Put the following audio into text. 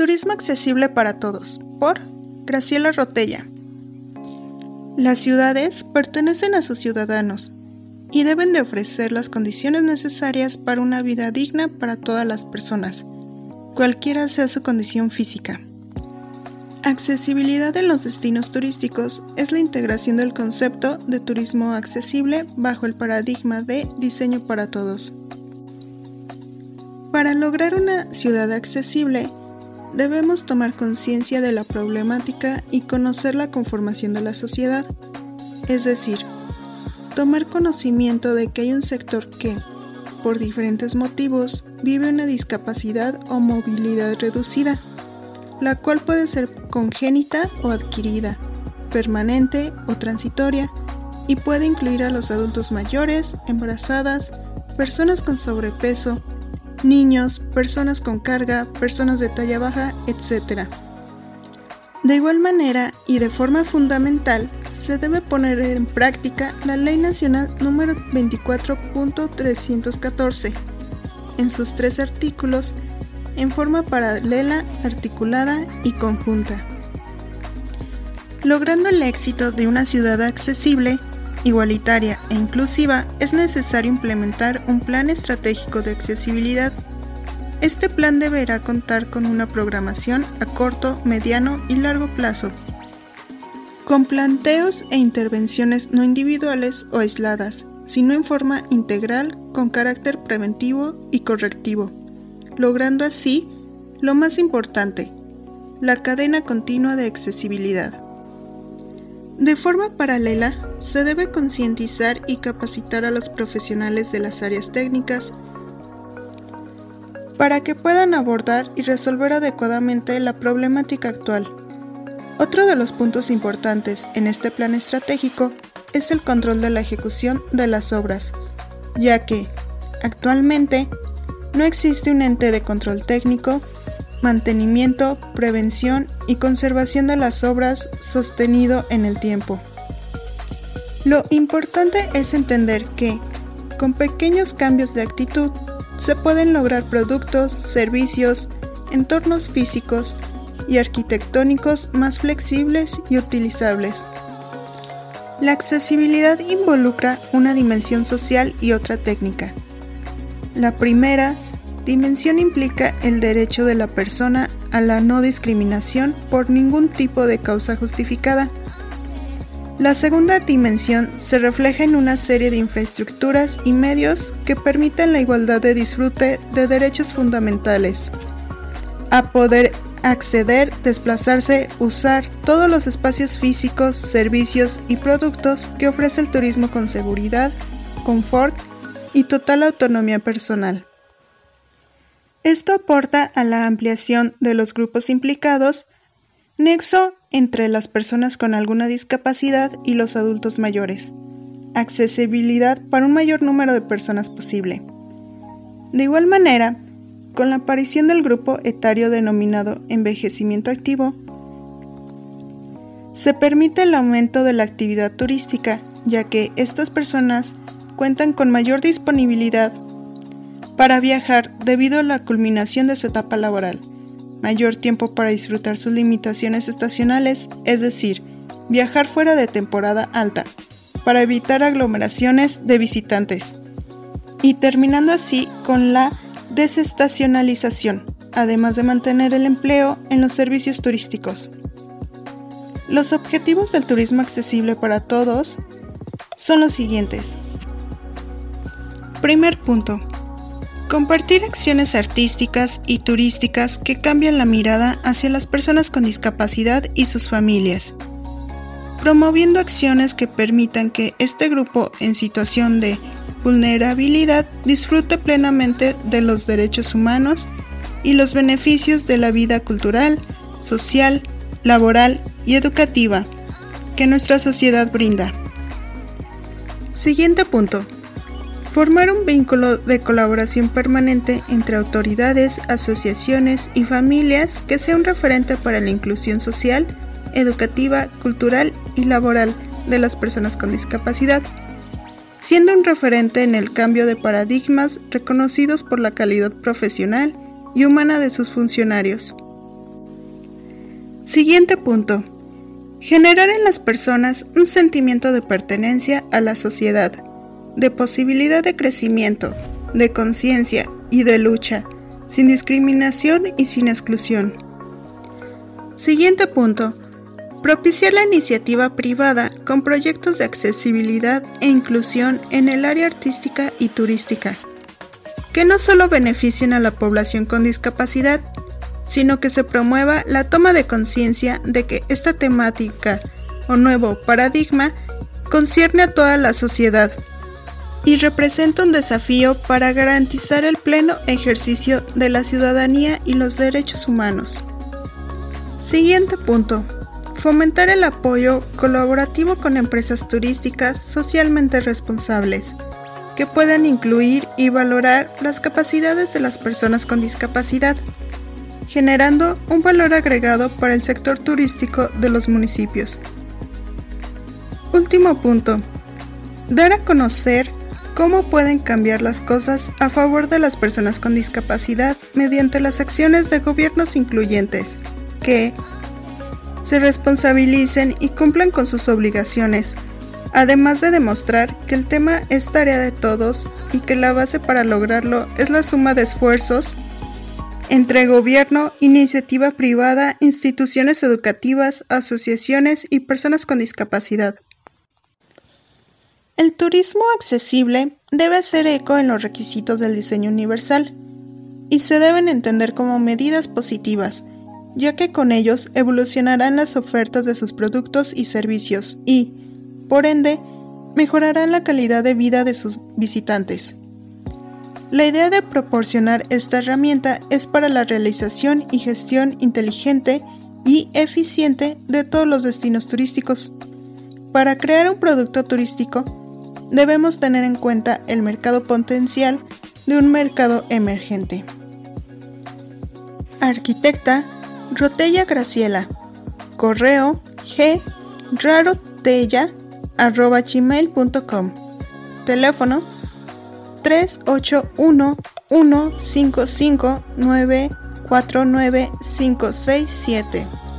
Turismo accesible para todos, por Graciela Rotella. Las ciudades pertenecen a sus ciudadanos y deben de ofrecer las condiciones necesarias para una vida digna para todas las personas, cualquiera sea su condición física. Accesibilidad en los destinos turísticos es la integración del concepto de turismo accesible bajo el paradigma de diseño para todos. Para lograr una ciudad accesible, debemos tomar conciencia de la problemática y conocer la conformación de la sociedad, es decir, tomar conocimiento de que hay un sector que, por diferentes motivos, vive una discapacidad o movilidad reducida, la cual puede ser congénita o adquirida, permanente o transitoria, y puede incluir a los adultos mayores, embarazadas, personas con sobrepeso, niños, personas con carga, personas de talla baja, etc. De igual manera y de forma fundamental, se debe poner en práctica la Ley Nacional número 24.314 en sus tres artículos en forma paralela, articulada y conjunta. Logrando el éxito de una ciudad accesible, igualitaria e inclusiva, es necesario implementar un plan estratégico de accesibilidad. Este plan deberá contar con una programación a corto, mediano y largo plazo, con planteos e intervenciones no individuales o aisladas, sino en forma integral con carácter preventivo y correctivo, logrando así lo más importante, la cadena continua de accesibilidad. De forma paralela, se debe concientizar y capacitar a los profesionales de las áreas técnicas para que puedan abordar y resolver adecuadamente la problemática actual. Otro de los puntos importantes en este plan estratégico es el control de la ejecución de las obras, ya que, actualmente, no existe un ente de control técnico mantenimiento, prevención y conservación de las obras sostenido en el tiempo. Lo importante es entender que, con pequeños cambios de actitud, se pueden lograr productos, servicios, entornos físicos y arquitectónicos más flexibles y utilizables. La accesibilidad involucra una dimensión social y otra técnica. La primera Dimensión implica el derecho de la persona a la no discriminación por ningún tipo de causa justificada. La segunda dimensión se refleja en una serie de infraestructuras y medios que permiten la igualdad de disfrute de derechos fundamentales. A poder acceder, desplazarse, usar todos los espacios físicos, servicios y productos que ofrece el turismo con seguridad, confort y total autonomía personal. Esto aporta a la ampliación de los grupos implicados, nexo entre las personas con alguna discapacidad y los adultos mayores, accesibilidad para un mayor número de personas posible. De igual manera, con la aparición del grupo etario denominado envejecimiento activo, se permite el aumento de la actividad turística, ya que estas personas cuentan con mayor disponibilidad para viajar debido a la culminación de su etapa laboral, mayor tiempo para disfrutar sus limitaciones estacionales, es decir, viajar fuera de temporada alta, para evitar aglomeraciones de visitantes, y terminando así con la desestacionalización, además de mantener el empleo en los servicios turísticos. Los objetivos del turismo accesible para todos son los siguientes. Primer punto Compartir acciones artísticas y turísticas que cambian la mirada hacia las personas con discapacidad y sus familias. Promoviendo acciones que permitan que este grupo en situación de vulnerabilidad disfrute plenamente de los derechos humanos y los beneficios de la vida cultural, social, laboral y educativa que nuestra sociedad brinda. Siguiente punto. Formar un vínculo de colaboración permanente entre autoridades, asociaciones y familias que sea un referente para la inclusión social, educativa, cultural y laboral de las personas con discapacidad, siendo un referente en el cambio de paradigmas reconocidos por la calidad profesional y humana de sus funcionarios. Siguiente punto. Generar en las personas un sentimiento de pertenencia a la sociedad, de posibilidad de crecimiento, de conciencia y de lucha, sin discriminación y sin exclusión. Siguiente punto. Propiciar la iniciativa privada con proyectos de accesibilidad e inclusión en el área artística y turística, que no solo beneficien a la población con discapacidad, sino que se promueva la toma de conciencia de que esta temática o nuevo paradigma concierne a toda la sociedad y representa un desafío para garantizar el pleno ejercicio de la ciudadanía y los derechos humanos. Siguiente punto. Fomentar el apoyo colaborativo con empresas turísticas socialmente responsables, que puedan incluir y valorar las capacidades de las personas con discapacidad generando un valor agregado para el sector turístico de los municipios. Último punto. Dar a conocer cómo pueden cambiar las cosas a favor de las personas con discapacidad mediante las acciones de gobiernos incluyentes, que se responsabilicen y cumplan con sus obligaciones, además de demostrar que el tema es tarea de todos y que la base para lograrlo es la suma de esfuerzos entre gobierno, iniciativa privada, instituciones educativas, asociaciones y personas con discapacidad. El turismo accesible debe hacer eco en los requisitos del diseño universal y se deben entender como medidas positivas, ya que con ellos evolucionarán las ofertas de sus productos y servicios y, por ende, mejorarán la calidad de vida de sus visitantes. La idea de proporcionar esta herramienta es para la realización y gestión inteligente y eficiente de todos los destinos turísticos. Para crear un producto turístico, debemos tener en cuenta el mercado potencial de un mercado emergente. Arquitecta Rotella Graciela. Correo g Teléfono 381 155 949 567